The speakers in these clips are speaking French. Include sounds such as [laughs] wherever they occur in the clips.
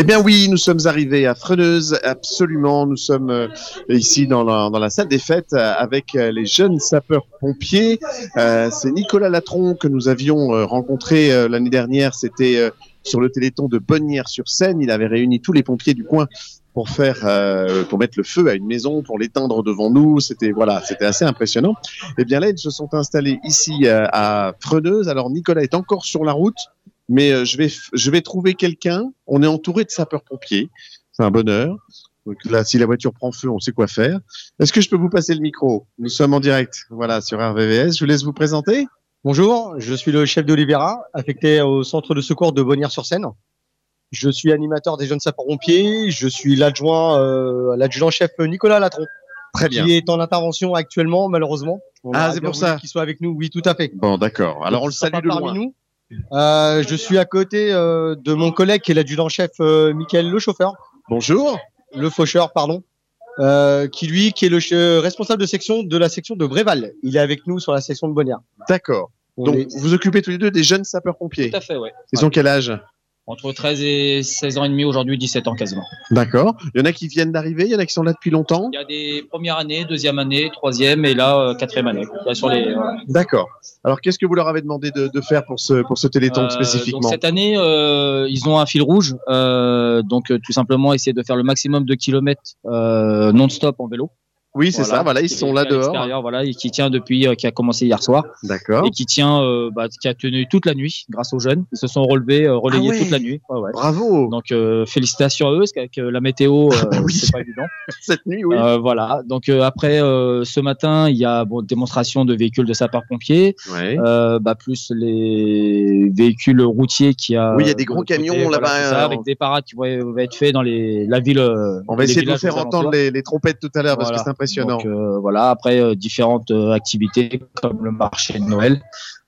Eh bien oui, nous sommes arrivés à Freneuse, absolument. Nous sommes euh, ici dans la, salle des fêtes euh, avec euh, les jeunes sapeurs-pompiers. C'est Nicolas Latron que nous avions rencontré l'année dernière. C'était sur le Téléthon de Bonnières-sur-Seine. Il avait réuni tous les pompiers du coin pour faire, pour mettre le feu à une maison, pour l'éteindre devant nous. C'était voilà, c'était assez impressionnant. Eh bien là, ils se sont installés ici à Freneuse. Alors Nicolas est encore sur la route mais euh, je vais je vais trouver quelqu'un. On est entouré de sapeurs-pompiers, c'est un bonheur. Donc là, si la voiture prend feu, on sait quoi faire. Est-ce que je peux vous passer le micro? Nous sommes en direct, voilà, sur RVVS. Je vous laisse vous présenter. Bonjour, je suis le chef d'Olivera, affecté au centre de secours de Bonnières-sur-Seine. Je suis animateur des jeunes sapeurs-pompiers. Je suis l'adjoint, euh, l'adjudant-chef Nicolas Latron, Très bien. qui est en intervention actuellement, malheureusement. On Ah, c'est pour ça. Qu'il soit avec nous. Oui, tout à fait. Bon, d'accord. Alors on le salue de parmi loin. nous. Euh, je suis à côté euh, de mon collègue qui est l'adjudant-chef euh, Michael le chauffeur, Bonjour. le faucheur, pardon, euh, qui lui, qui est le responsable de section de la section de Bréval. Il est avec nous sur la section de Bonnières. D'accord. On Donc est- vous occupez tous les deux des jeunes sapeurs-pompiers. Tout à fait, ouais. Ils ont quel âge? Entre 13 et 16 ans et demi, aujourd'hui 17 ans quasiment. D'accord. Il y en a qui viennent d'arriver, il y en a qui sont là depuis longtemps? Il y a des premières années, deuxième année, troisième et là, euh, quatrième année. Là, sur les, voilà. D'accord. Alors qu'est-ce que vous leur avez demandé de, de faire pour ce pour ce téléthon Euh, spécifiquement? donc cette année, euh, ils ont un fil rouge. euh, donc euh, tout simplement essayer de faire le maximum de kilomètres euh, non-stop en vélo. Oui, c'est ça. Voilà, ils sont là dehors. Voilà, et qui tient depuis, euh, qui a commencé hier soir D'accord. et qui tient, euh, bah, qui a tenu toute la nuit grâce aux jeunes. Ils se sont relevés, euh, relayés Ah ouais. toute la nuit. Ouais, ouais. Bravo. Donc euh, félicitations à eux, parce qu'avec euh, la météo, euh, Ah oui. c'est pas évident. [laughs] Cette nuit, oui. Euh, voilà. Donc euh, après euh, ce matin, il y a bon démonstration de véhicules de sapeurs-pompiers, euh, bah, plus les véhicules routiers qui a. Oui, il y a des de gros camions voilà, là-bas, ça, euh, avec des parades qui vont, vont être faits dans les la ville. On va essayer de vous faire entendre les, les trompettes tout à l'heure parce que impressionnant. Donc euh, voilà. Après euh, différentes euh, activités comme le marché de Noël.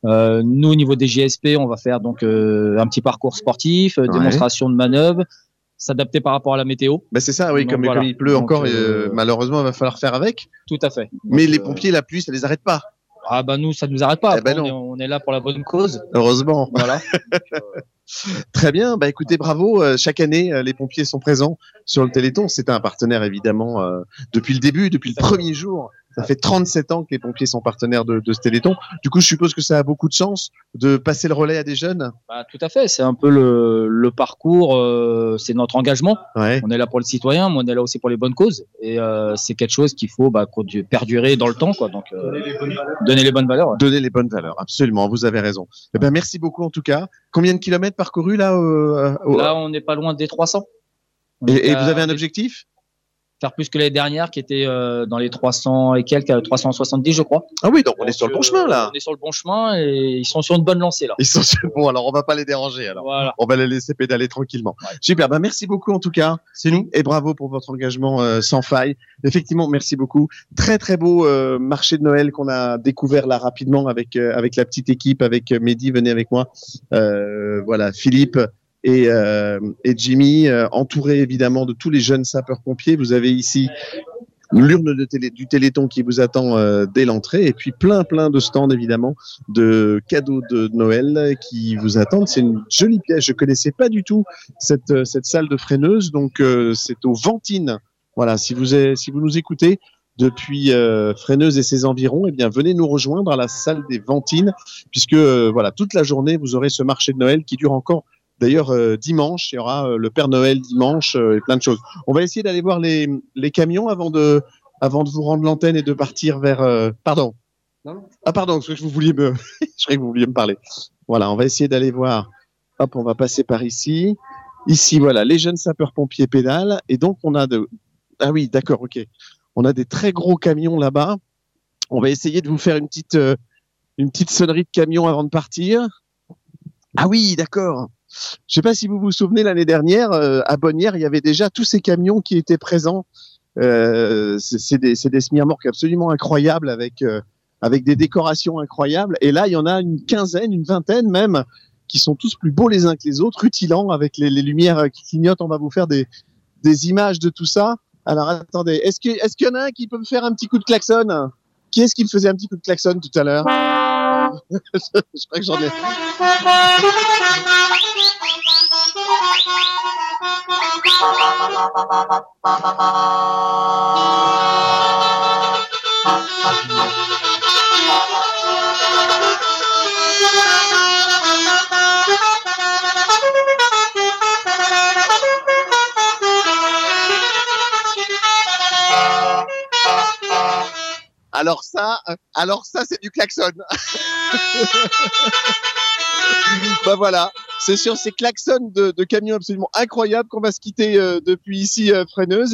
Nous au niveau des GSP, on va faire donc un petit parcours sportif, Ouais. démonstration de manœuvres, s'adapter par rapport à la météo. Bah, c'est ça, oui, Donc, comme, voilà. comme il pleut Donc, encore, et, euh, malheureusement, il va falloir faire avec. Tout à fait. Mais Donc, les euh, pompiers, la pluie, ça les arrête pas. Ah bah nous ça nous arrête pas. Eh ben on, est, on est là pour la bonne cause. Heureusement. Voilà. [laughs] Très bien. Bah, écoutez, bravo. Euh, chaque année, euh, les pompiers sont présents sur le Téléthon. C'est un partenaire, évidemment, euh, depuis le début, depuis le premier jour. Ça fait 37 ans que les pompiers sont partenaires de, de ce Téléthon. Du coup, je suppose que ça a beaucoup de sens de passer le relais à des jeunes. Bah, tout à fait. C'est un peu le, le parcours. euh, c'est notre engagement. Ouais. On est là pour le citoyen, mais on est là aussi pour les bonnes causes. Et euh, c'est quelque chose qu'il faut bah, perdurer dans le temps, quoi. Donc euh, donner les bonnes valeurs. ouais. Donner les bonnes valeurs. Absolument. Vous avez raison. Eh ben, merci beaucoup, en tout cas. Combien de kilomètres parcourus, là, euh, au- Là, on n'est pas loin des 300. On et, vous avez un objectif? Faire plus que l'année dernière, qui était euh, dans les 300 et quelques, euh, 370, je crois. Ah oui, donc on est sur le bon euh, chemin, là. On est sur le bon chemin et ils sont sur une bonne lancée là. Ils sont sur bon, alors on va pas les déranger, alors. Voilà. On va les laisser pédaler tranquillement. Super, bah merci beaucoup en tout cas. C'est nous et bravo pour votre engagement euh, sans faille. Effectivement, merci beaucoup. Très très beau euh, marché de Noël qu'on a découvert là rapidement avec euh, avec la petite équipe, avec euh, Mehdi, venez avec moi. Euh, voilà, Philippe et euh, et Jimmy, euh, entourés évidemment de tous les jeunes sapeurs-pompiers. Vous avez ici l'urne du Téléthon qui vous attend euh, dès l'entrée et puis plein plein de stands évidemment de cadeaux de Noël qui vous attendent. C'est une jolie pièce. Je connaissais pas du tout cette euh, cette salle de freineuse. Donc euh, c'est au Ventines. Voilà, si vous êtes- si vous nous écoutez depuis euh, Freineuse et ses environs, eh bien venez nous rejoindre à la salle des Ventines puisque voilà toute la journée vous aurez ce marché de Noël qui dure encore. D'ailleurs, euh, dimanche, il y aura euh, le Père Noël dimanche euh, et plein de choses. On va essayer d'aller voir les, les camions avant de, avant de vous rendre l'antenne et de partir vers. pardon. Ah pardon, parce que vous vouliez me, [laughs] je croyais que vous vouliez me parler. Voilà, on va essayer d'aller voir. Hop, on va passer par ici. Ici, voilà, les jeunes sapeurs-pompiers pédalent. Et donc, on a de. Ah oui, d'accord, ok. On a des très gros camions là-bas. On va essayer de vous faire une petite, une petite sonnerie de camion avant de partir. Ah oui, d'accord. Je sais pas si vous vous souvenez l'année dernière, euh, à Bonnières, il y avait déjà tous ces camions qui étaient présents. Euh, c'est des, des semi-remorques absolument incroyables avec euh, avec des décorations incroyables. Et là, il y en a une quinzaine, une vingtaine même, qui sont tous plus beaux les uns que les autres, rutilants avec les, les lumières qui clignotent. On va vous faire des des images de tout ça. Alors attendez, est-ce que est-ce qu'il y en a un qui peut me faire un petit coup de klaxon? Qui est-ce qui me faisait un petit coup de klaxon tout à l'heure? [laughs] Je crois que j'en ai. [laughs] Alors ça, alors ça, c'est du klaxon. [laughs] bah voilà, c'est sur ces klaxons de, de camions absolument incroyables qu'on va se quitter euh, depuis ici, euh, Freineuse.